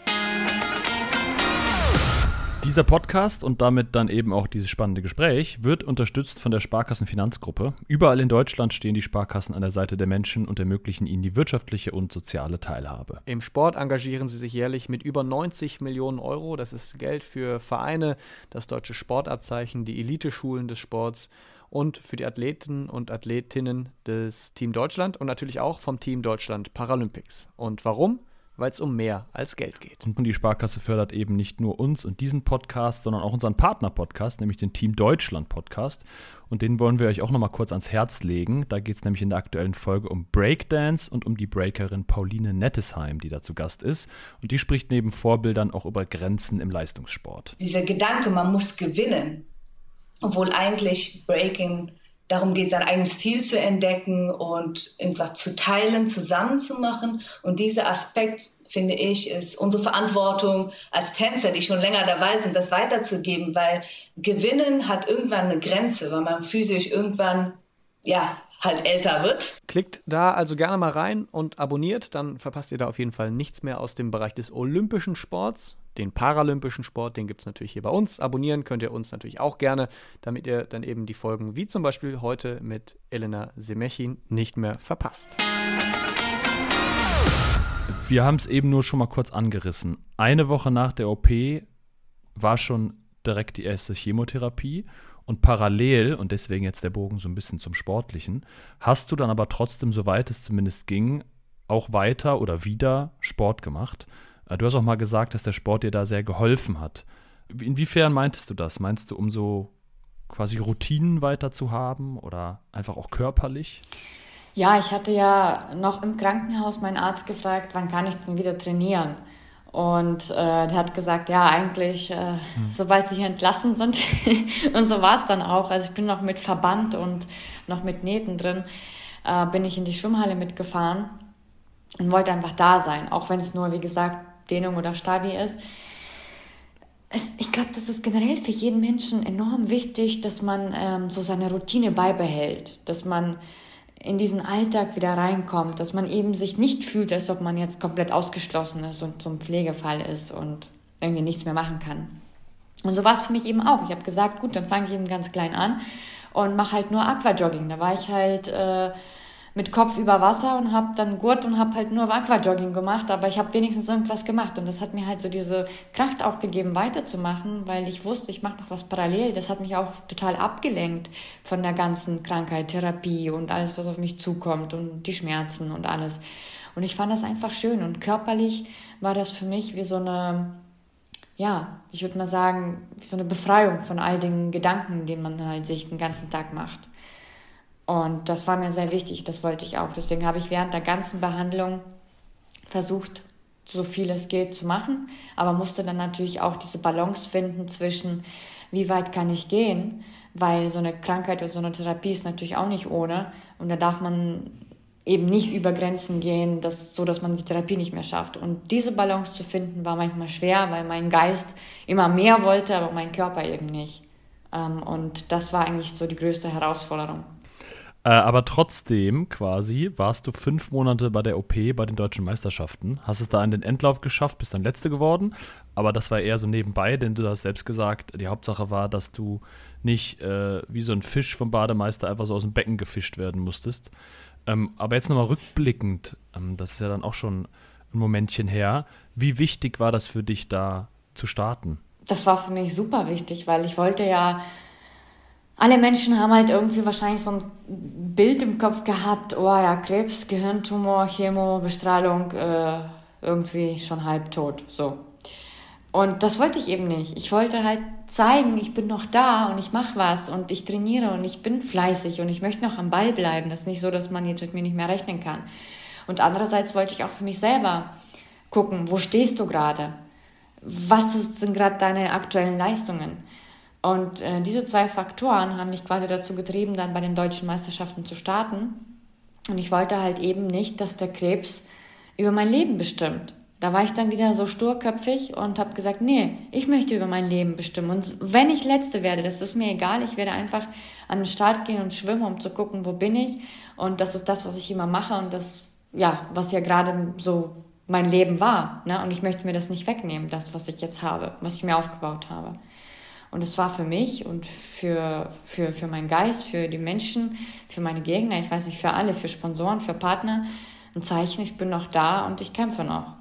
Dieser Podcast und damit dann eben auch dieses spannende Gespräch wird unterstützt von der Sparkassenfinanzgruppe. Überall in Deutschland stehen die Sparkassen an der Seite der Menschen und ermöglichen ihnen die wirtschaftliche und soziale Teilhabe. Im Sport engagieren sie sich jährlich mit über 90 Millionen Euro. Das ist Geld für Vereine, das deutsche Sportabzeichen, die Eliteschulen des Sports und für die Athleten und Athletinnen des Team Deutschland und natürlich auch vom Team Deutschland Paralympics. Und warum? Weil es um mehr als Geld geht. Und die Sparkasse fördert eben nicht nur uns und diesen Podcast, sondern auch unseren Partner-Podcast, nämlich den Team Deutschland Podcast. Und den wollen wir euch auch nochmal kurz ans Herz legen. Da geht es nämlich in der aktuellen Folge um Breakdance und um die Breakerin Pauline Nettesheim, die da zu Gast ist. Und die spricht neben Vorbildern auch über Grenzen im Leistungssport. Dieser Gedanke, man muss gewinnen, obwohl eigentlich Breaking darum geht, sein eigenes Stil zu entdecken und irgendwas zu teilen, zusammen zu machen. Und dieser Aspekt, finde ich, ist unsere Verantwortung als Tänzer, die schon länger dabei sind, das weiterzugeben, weil Gewinnen hat irgendwann eine Grenze, weil man physisch irgendwann, ja, halt älter wird. Klickt da also gerne mal rein und abonniert, dann verpasst ihr da auf jeden Fall nichts mehr aus dem Bereich des olympischen Sports den paralympischen Sport, den gibt es natürlich hier bei uns. Abonnieren könnt ihr uns natürlich auch gerne, damit ihr dann eben die Folgen wie zum Beispiel heute mit Elena Semechin nicht mehr verpasst. Wir haben es eben nur schon mal kurz angerissen. Eine Woche nach der OP war schon direkt die erste Chemotherapie und parallel, und deswegen jetzt der Bogen so ein bisschen zum Sportlichen, hast du dann aber trotzdem, soweit es zumindest ging, auch weiter oder wieder Sport gemacht. Äh, du hast auch mal gesagt, dass der Sport dir da sehr geholfen hat. Inwiefern meintest du das? Meinst du, um so quasi Routinen weiter zu haben oder einfach auch körperlich? Ja, ich hatte ja noch im Krankenhaus meinen Arzt gefragt, wann kann ich denn wieder trainieren? Und äh, der hat gesagt, ja, eigentlich, äh, hm. sobald sie hier entlassen sind. und so war es dann auch. Also ich bin noch mit Verband und noch mit Nähten drin, äh, bin ich in die Schwimmhalle mitgefahren und wollte einfach da sein. Auch wenn es nur, wie gesagt, Dehnung oder Stabi ist. Es, ich glaube, das ist generell für jeden Menschen enorm wichtig, dass man ähm, so seine Routine beibehält, dass man in diesen Alltag wieder reinkommt, dass man eben sich nicht fühlt, als ob man jetzt komplett ausgeschlossen ist und zum Pflegefall ist und irgendwie nichts mehr machen kann. Und so war es für mich eben auch. Ich habe gesagt, gut, dann fange ich eben ganz klein an und mache halt nur Aquajogging. Da war ich halt äh, mit Kopf über Wasser und habe dann Gurt und habe halt nur Aquajogging gemacht, aber ich habe wenigstens irgendwas gemacht und das hat mir halt so diese Kraft auch gegeben, weiterzumachen, weil ich wusste, ich mache noch was parallel. Das hat mich auch total abgelenkt von der ganzen Krankheit, Therapie und alles, was auf mich zukommt und die Schmerzen und alles. Und ich fand das einfach schön und körperlich war das für mich wie so eine ja, ich würde mal sagen, wie so eine Befreiung von all den Gedanken, die man halt sich den ganzen Tag macht. Und das war mir sehr wichtig, das wollte ich auch. Deswegen habe ich während der ganzen Behandlung versucht, so viel es geht zu machen, aber musste dann natürlich auch diese Balance finden zwischen, wie weit kann ich gehen, weil so eine Krankheit oder so eine Therapie ist natürlich auch nicht ohne und da darf man eben nicht über Grenzen gehen, dass, so dass man die Therapie nicht mehr schafft. Und diese Balance zu finden war manchmal schwer, weil mein Geist immer mehr wollte, aber mein Körper eben nicht. Ähm, und das war eigentlich so die größte Herausforderung. Äh, aber trotzdem quasi warst du fünf Monate bei der OP bei den deutschen Meisterschaften. Hast es da in den Endlauf geschafft, bist dann Letzte geworden. Aber das war eher so nebenbei, denn du hast selbst gesagt, die Hauptsache war, dass du nicht äh, wie so ein Fisch vom Bademeister einfach so aus dem Becken gefischt werden musstest. Ähm, aber jetzt nochmal rückblickend, ähm, das ist ja dann auch schon ein Momentchen her. Wie wichtig war das für dich, da zu starten? Das war für mich super wichtig, weil ich wollte ja alle Menschen haben halt irgendwie wahrscheinlich so ein Bild im Kopf gehabt, oh ja, Krebs, Gehirntumor, Chemo, Bestrahlung, äh, irgendwie schon halb tot, so. Und das wollte ich eben nicht. Ich wollte halt zeigen, ich bin noch da und ich mache was und ich trainiere und ich bin fleißig und ich möchte noch am Ball bleiben. Das ist nicht so, dass man jetzt mit mir nicht mehr rechnen kann. Und andererseits wollte ich auch für mich selber gucken, wo stehst du gerade? Was sind gerade deine aktuellen Leistungen? Und äh, diese zwei Faktoren haben mich quasi dazu getrieben, dann bei den deutschen Meisterschaften zu starten. Und ich wollte halt eben nicht, dass der Krebs über mein Leben bestimmt. Da war ich dann wieder so sturköpfig und habe gesagt, nee, ich möchte über mein Leben bestimmen. Und wenn ich Letzte werde, das ist mir egal. Ich werde einfach an den Start gehen und schwimmen, um zu gucken, wo bin ich. Und das ist das, was ich immer mache und das, ja, was ja gerade so mein Leben war. Ne? Und ich möchte mir das nicht wegnehmen, das, was ich jetzt habe, was ich mir aufgebaut habe. Und es war für mich und für, für, für meinen Geist, für die Menschen, für meine Gegner, ich weiß nicht, für alle, für Sponsoren, für Partner, ein Zeichen, ich bin noch da und ich kämpfe noch.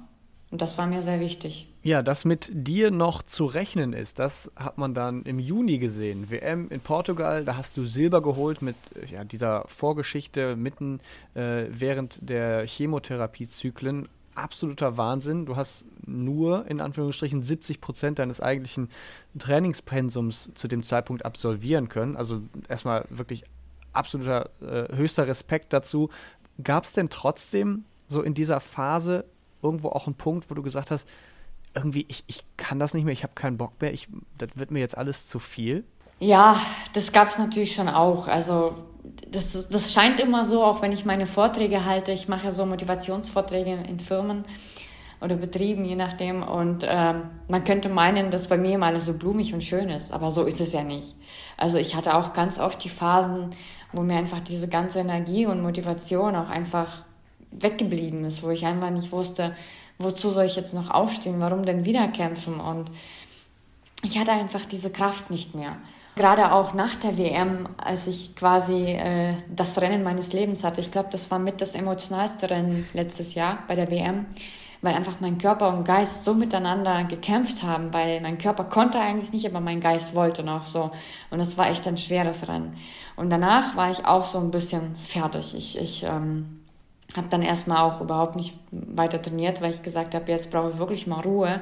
Und das war mir sehr wichtig. Ja, dass mit dir noch zu rechnen ist, das hat man dann im Juni gesehen. WM in Portugal, da hast du Silber geholt mit ja, dieser Vorgeschichte mitten äh, während der Chemotherapiezyklen absoluter Wahnsinn. Du hast nur in Anführungsstrichen 70 Prozent deines eigentlichen Trainingspensums zu dem Zeitpunkt absolvieren können. Also erstmal wirklich absoluter äh, höchster Respekt dazu. Gab es denn trotzdem so in dieser Phase irgendwo auch einen Punkt, wo du gesagt hast, irgendwie, ich, ich kann das nicht mehr, ich habe keinen Bock mehr, ich, das wird mir jetzt alles zu viel? Ja, das gab es natürlich schon auch. Also das, das scheint immer so, auch wenn ich meine Vorträge halte. Ich mache so Motivationsvorträge in Firmen oder Betrieben, je nachdem. Und ähm, man könnte meinen, dass bei mir immer alles so blumig und schön ist, aber so ist es ja nicht. Also ich hatte auch ganz oft die Phasen, wo mir einfach diese ganze Energie und Motivation auch einfach weggeblieben ist, wo ich einfach nicht wusste, wozu soll ich jetzt noch aufstehen, warum denn wieder kämpfen und ich hatte einfach diese Kraft nicht mehr. Gerade auch nach der WM, als ich quasi äh, das Rennen meines Lebens hatte. Ich glaube, das war mit das emotionalste Rennen letztes Jahr bei der WM, weil einfach mein Körper und Geist so miteinander gekämpft haben, weil mein Körper konnte eigentlich nicht, aber mein Geist wollte noch so. Und das war echt ein schweres Rennen. Und danach war ich auch so ein bisschen fertig. Ich, ich ähm, habe dann erstmal auch überhaupt nicht weiter trainiert, weil ich gesagt habe, jetzt brauche ich wirklich mal Ruhe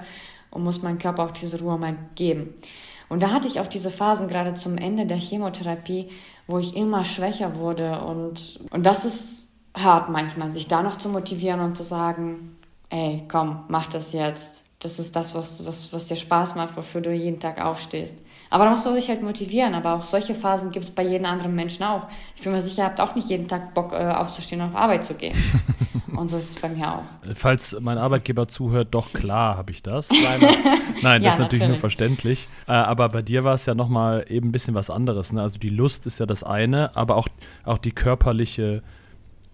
und muss meinem Körper auch diese Ruhe mal geben. Und da hatte ich auch diese Phasen gerade zum Ende der Chemotherapie, wo ich immer schwächer wurde. Und, und das ist hart manchmal, sich da noch zu motivieren und zu sagen, ey, komm, mach das jetzt. Das ist das, was, was, was dir Spaß macht, wofür du jeden Tag aufstehst. Aber da musst du sich halt motivieren. Aber auch solche Phasen gibt es bei jedem anderen Menschen auch. Ich bin mir sicher, ihr habt auch nicht jeden Tag Bock, äh, aufzustehen und auf Arbeit zu gehen. Und so ist es bei mir auch. Falls mein Arbeitgeber zuhört, doch klar habe ich das. Nein, das ja, ist natürlich, natürlich, nur verständlich. Äh, aber bei dir war es ja nochmal eben ein bisschen was anderes. Ne? Also die Lust ist ja das eine, aber auch, auch die körperliche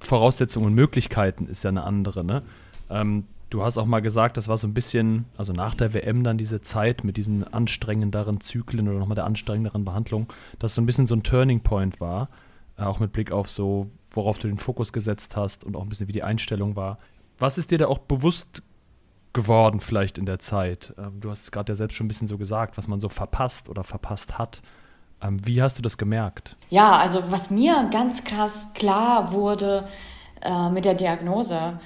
Voraussetzung und Möglichkeiten ist ja eine andere. Ne? Ähm, du hast auch mal gesagt, das war so ein bisschen, also nach der WM dann diese Zeit mit diesen anstrengenderen Zyklen oder nochmal der anstrengenderen Behandlung, dass so ein bisschen so ein Turning Point war. Äh, auch mit Blick auf so, worauf du den Fokus gesetzt hast und auch ein bisschen wie die Einstellung war. Was ist dir da auch bewusst geworden vielleicht in der Zeit? Ähm, du hast es gerade ja selbst schon ein bisschen so gesagt, was man so verpasst oder verpasst hat. Ähm, wie hast du das gemerkt? Ja, also was mir ganz krass klar wurde äh, mit der Diagnose,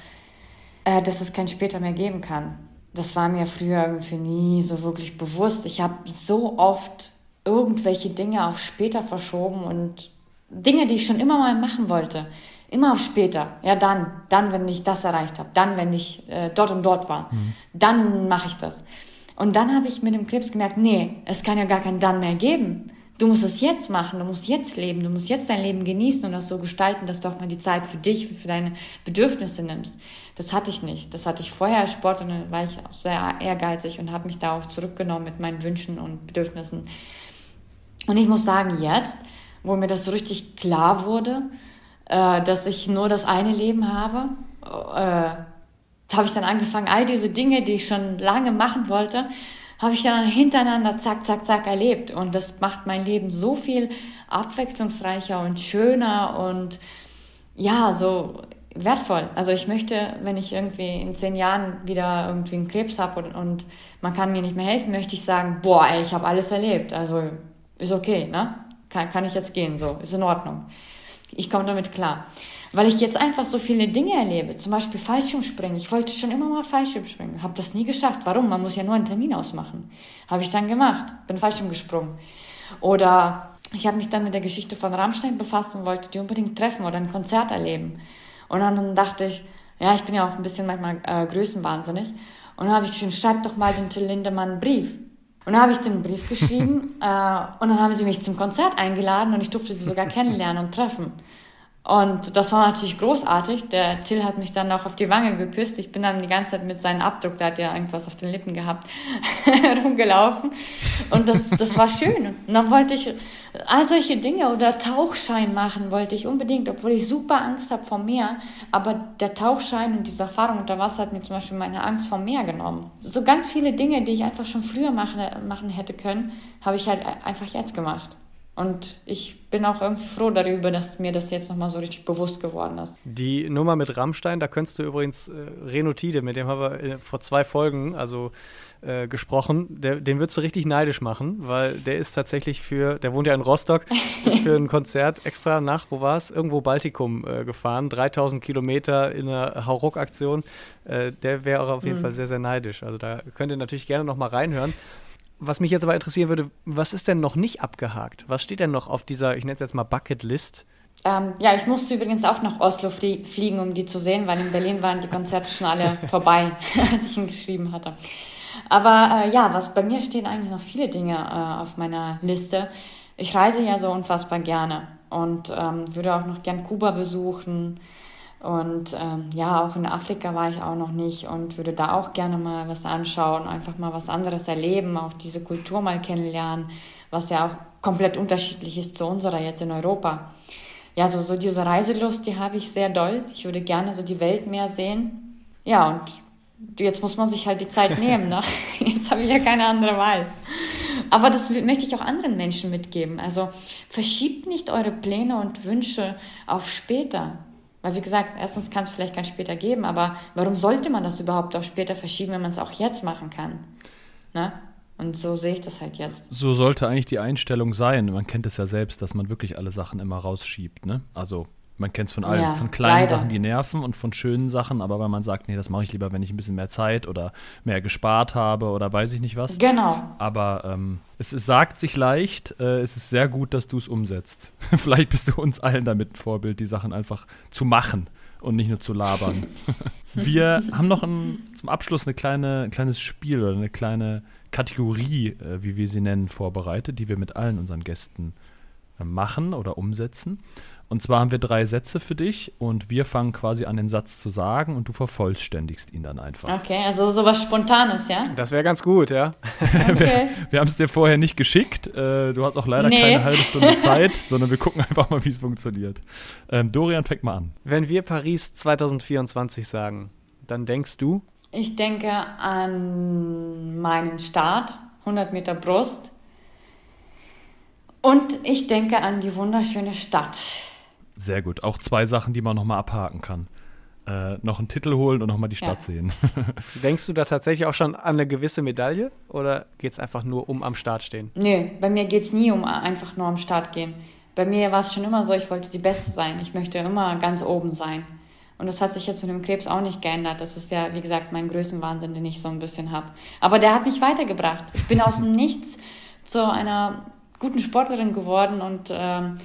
äh, dass es kein später mehr geben kann. Das war mir früher irgendwie nie so wirklich bewusst. Ich habe so oft irgendwelche Dinge auf später verschoben und Dinge, die ich schon immer mal machen wollte, immer auf später. Ja, dann, dann, wenn ich das erreicht habe, dann, wenn ich äh, dort und dort war, mhm. dann mache ich das. Und dann habe ich mit dem Krebs gemerkt, nee, es kann ja gar kein dann mehr geben. Du musst es jetzt machen, du musst jetzt leben, du musst jetzt dein Leben genießen und das so gestalten, dass du auch mal die Zeit für dich, für deine Bedürfnisse nimmst. Das hatte ich nicht. Das hatte ich vorher als Sport und dann war ich auch sehr ehrgeizig und habe mich da auch zurückgenommen mit meinen Wünschen und Bedürfnissen. Und ich muss sagen, jetzt wo mir das so richtig klar wurde, äh, dass ich nur das eine Leben habe, äh, habe ich dann angefangen, all diese Dinge, die ich schon lange machen wollte, habe ich dann hintereinander zack, zack, zack erlebt. Und das macht mein Leben so viel abwechslungsreicher und schöner und ja, so wertvoll. Also ich möchte, wenn ich irgendwie in zehn Jahren wieder irgendwie einen Krebs habe und, und man kann mir nicht mehr helfen, möchte ich sagen, boah, ey, ich habe alles erlebt. Also ist okay, ne? kann, kann ich jetzt gehen, so, ist in Ordnung. Ich komme damit klar. Weil ich jetzt einfach so viele Dinge erlebe, zum Beispiel Fallschirmspringen. Ich wollte schon immer mal Fallschirmspringen, habe das nie geschafft. Warum? Man muss ja nur einen Termin ausmachen. Habe ich dann gemacht, bin Fallschirm gesprungen. Oder ich habe mich dann mit der Geschichte von Rammstein befasst und wollte die unbedingt treffen oder ein Konzert erleben. Und dann dachte ich, ja, ich bin ja auch ein bisschen manchmal äh, größenwahnsinnig. Und dann habe ich geschrieben, schreib doch mal den Till Lindemann einen Brief. Und dann habe ich den Brief geschrieben äh, und dann haben sie mich zum Konzert eingeladen und ich durfte sie sogar kennenlernen und treffen. Und das war natürlich großartig. Der Till hat mich dann auch auf die Wange geküsst. Ich bin dann die ganze Zeit mit seinem Abdruck, der hat ja irgendwas auf den Lippen gehabt, rumgelaufen. Und das, das war schön. Und dann wollte ich all solche Dinge oder Tauchschein machen wollte ich unbedingt, obwohl ich super Angst habe vor Meer. Aber der Tauchschein und diese Erfahrung unter Wasser hat mir zum Beispiel meine Angst vor Meer genommen. So ganz viele Dinge, die ich einfach schon früher machen, machen hätte können, habe ich halt einfach jetzt gemacht. Und ich bin auch irgendwie froh darüber, dass mir das jetzt nochmal so richtig bewusst geworden ist. Die Nummer mit Rammstein, da könntest du übrigens äh, Renotide, mit dem haben wir äh, vor zwei Folgen also äh, gesprochen, der, den würdest du richtig neidisch machen, weil der ist tatsächlich für, der wohnt ja in Rostock, ist für ein Konzert extra nach, wo war es? Irgendwo Baltikum äh, gefahren, 3000 Kilometer in einer Hauruck-Aktion. Äh, der wäre auch auf jeden mhm. Fall sehr, sehr neidisch. Also da könnt ihr natürlich gerne nochmal reinhören. Was mich jetzt aber interessieren würde, was ist denn noch nicht abgehakt? Was steht denn noch auf dieser, ich nenne es jetzt mal Bucketlist? Ähm, ja, ich musste übrigens auch nach Oslo flie fliegen, um die zu sehen, weil in Berlin waren die Konzerte schon alle vorbei, als ich ihn geschrieben hatte. Aber äh, ja, was bei mir stehen eigentlich noch viele Dinge äh, auf meiner Liste. Ich reise ja so unfassbar gerne und ähm, würde auch noch gern Kuba besuchen. Und ähm, ja, auch in Afrika war ich auch noch nicht und würde da auch gerne mal was anschauen, einfach mal was anderes erleben, auch diese Kultur mal kennenlernen, was ja auch komplett unterschiedlich ist zu unserer jetzt in Europa. Ja, so, so diese Reiselust, die habe ich sehr doll. Ich würde gerne so die Welt mehr sehen. Ja, und jetzt muss man sich halt die Zeit nehmen. Ne? Jetzt habe ich ja keine andere Wahl. Aber das möchte ich auch anderen Menschen mitgeben. Also verschiebt nicht eure Pläne und Wünsche auf später. Weil wie gesagt, erstens kann es vielleicht kein später geben, aber warum sollte man das überhaupt auf später verschieben, wenn man es auch jetzt machen kann? Ne? Und so sehe ich das halt jetzt. So sollte eigentlich die Einstellung sein. Man kennt es ja selbst, dass man wirklich alle Sachen immer rausschiebt. Ne? Also man kennt es von allen, ja, von kleinen leider. Sachen, die nerven und von schönen Sachen, aber wenn man sagt, nee, das mache ich lieber, wenn ich ein bisschen mehr Zeit oder mehr gespart habe oder weiß ich nicht was. Genau. Aber ähm, es, es, sagt sich leicht, äh, es ist sehr gut, dass du es umsetzt. Vielleicht bist du uns allen damit ein Vorbild, die Sachen einfach zu machen und nicht nur zu labern. Wir haben noch ein, zum Abschluss eine kleine, ein kleines Spiel oder eine kleine Kategorie, äh, wie wir sie nennen, vorbereitet, die wir mit allen unseren Gästen äh, machen oder umsetzen. Und zwar haben wir drei Sätze für dich und wir fangen quasi an, den Satz zu sagen und du vervollständigst ihn dann einfach. Okay, also sowas Spontanes, ja? Das wäre ganz gut, ja. Okay. wir, wir haben es dir vorher nicht geschickt. Äh, du hast auch leider nee. keine halbe Stunde Zeit, sondern wir gucken einfach mal, wie es funktioniert. Ähm, Dorian, fängt mal an. Wenn wir Paris 2024 sagen, dann denkst du? Ich denke an meinen Start, 100 Meter Brust. Und ich denke an die wunderschöne Stadt. Sehr gut. Auch zwei Sachen, die man nochmal abhaken kann. Äh, noch einen Titel holen und nochmal die Stadt ja. sehen. Denkst du da tatsächlich auch schon an eine gewisse Medaille oder geht es einfach nur um am Start stehen? Nö, bei mir geht es nie um einfach nur am Start gehen. Bei mir war es schon immer so, ich wollte die Beste sein. Ich möchte immer ganz oben sein. Und das hat sich jetzt mit dem Krebs auch nicht geändert. Das ist ja, wie gesagt, mein Größenwahnsinn, den ich so ein bisschen habe. Aber der hat mich weitergebracht. Ich bin aus dem Nichts zu einer guten Sportlerin geworden und ähm,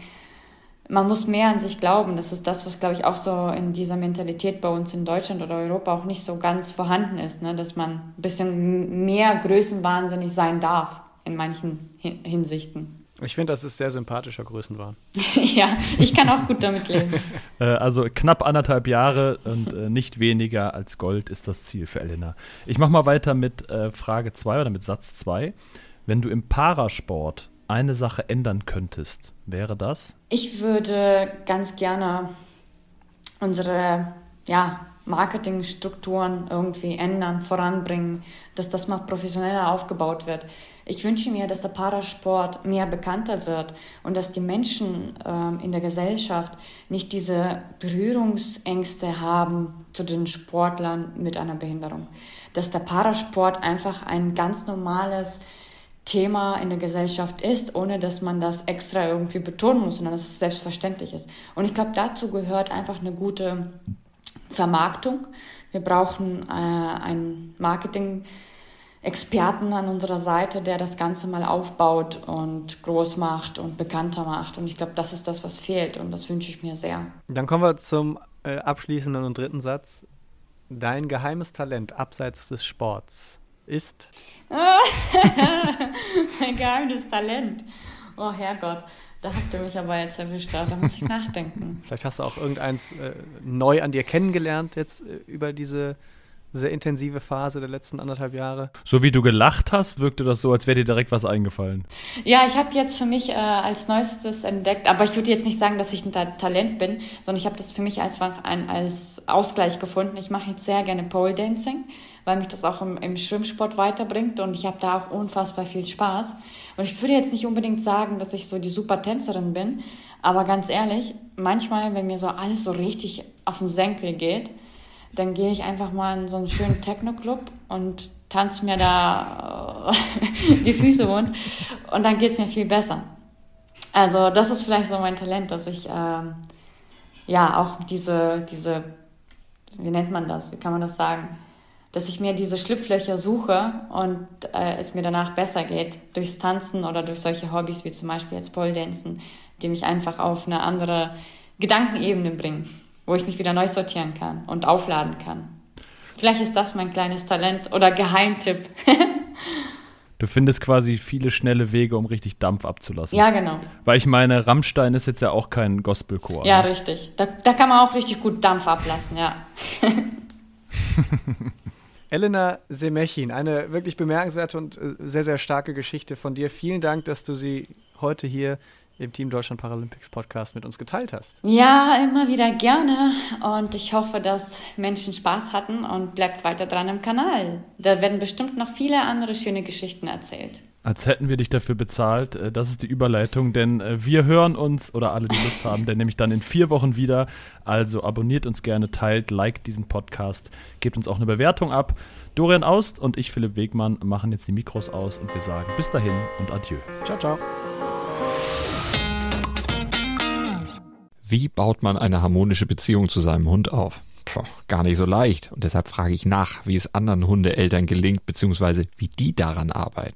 man muss mehr an sich glauben. Das ist das, was, glaube ich, auch so in dieser Mentalität bei uns in Deutschland oder Europa auch nicht so ganz vorhanden ist, ne? dass man ein bisschen mehr größenwahnsinnig sein darf in manchen Hinsichten. Ich finde, das ist sehr sympathischer Größenwahn. ja, ich kann auch gut damit leben. Äh, also knapp anderthalb Jahre und äh, nicht weniger als Gold ist das Ziel für Elena. Ich mache mal weiter mit äh, Frage 2 oder mit Satz 2. Wenn du im Parasport eine Sache ändern könntest, wäre das? Ich würde ganz gerne unsere ja, Marketingstrukturen irgendwie ändern, voranbringen, dass das mal professioneller aufgebaut wird. Ich wünsche mir, dass der Parasport mehr bekannter wird und dass die Menschen ähm, in der Gesellschaft nicht diese Berührungsängste haben zu den Sportlern mit einer Behinderung. Dass der Parasport einfach ein ganz normales Thema in der Gesellschaft ist, ohne dass man das extra irgendwie betonen muss, sondern dass es selbstverständlich ist. Und ich glaube, dazu gehört einfach eine gute Vermarktung. Wir brauchen äh, einen Marketing-Experten an unserer Seite, der das Ganze mal aufbaut und groß macht und bekannter macht. Und ich glaube, das ist das, was fehlt und das wünsche ich mir sehr. Dann kommen wir zum äh, abschließenden und dritten Satz. Dein geheimes Talent abseits des Sports ist? mein geheimes Talent. Oh Herrgott. Da habt ihr mich aber jetzt erwischt, da muss ich nachdenken. Vielleicht hast du auch irgendeins äh, neu an dir kennengelernt jetzt äh, über diese sehr intensive Phase der letzten anderthalb Jahre. So wie du gelacht hast, wirkte das so, als wäre dir direkt was eingefallen. Ja, ich habe jetzt für mich äh, als Neuestes entdeckt, aber ich würde jetzt nicht sagen, dass ich ein Ta Talent bin, sondern ich habe das für mich als, ein, als Ausgleich gefunden. Ich mache jetzt sehr gerne Pole Dancing, weil mich das auch im, im Schwimmsport weiterbringt und ich habe da auch unfassbar viel Spaß. Und ich würde jetzt nicht unbedingt sagen, dass ich so die super Tänzerin bin, aber ganz ehrlich, manchmal, wenn mir so alles so richtig auf den Senkel geht, dann gehe ich einfach mal in so einen schönen Techno-Club und tanze mir da äh, die Füße wund und dann geht es mir viel besser. Also das ist vielleicht so mein Talent, dass ich ähm, ja auch diese, diese, wie nennt man das, wie kann man das sagen, dass ich mir diese Schlupflöcher suche und äh, es mir danach besser geht durchs Tanzen oder durch solche Hobbys wie zum Beispiel jetzt Pole Dancen, die mich einfach auf eine andere Gedankenebene bringen wo ich mich wieder neu sortieren kann und aufladen kann. Vielleicht ist das mein kleines Talent oder Geheimtipp. Du findest quasi viele schnelle Wege, um richtig Dampf abzulassen. Ja, genau. Weil ich meine, Rammstein ist jetzt ja auch kein Gospelchor. Ja, ne? richtig. Da, da kann man auch richtig gut Dampf ablassen, ja. Elena Semechin, eine wirklich bemerkenswerte und äh, sehr, sehr starke Geschichte von dir. Vielen Dank, dass du sie heute hier im Team Deutschland Paralympics Podcast mit uns geteilt hast. Ja, immer wieder gerne und ich hoffe, dass Menschen Spaß hatten und bleibt weiter dran im Kanal. Da werden bestimmt noch viele andere schöne Geschichten erzählt. Als hätten wir dich dafür bezahlt. Äh, das ist die Überleitung, denn äh, wir hören uns oder alle, die Lust haben, denn nämlich dann in vier Wochen wieder. Also abonniert uns gerne, teilt, liked diesen Podcast, gebt uns auch eine Bewertung ab. Dorian Aust und ich, Philipp Wegmann, machen jetzt die Mikros aus und wir sagen bis dahin und adieu. Ciao, ciao. Wie baut man eine harmonische Beziehung zu seinem Hund auf? Puh, gar nicht so leicht. Und deshalb frage ich nach, wie es anderen Hundeeltern gelingt, beziehungsweise wie die daran arbeiten.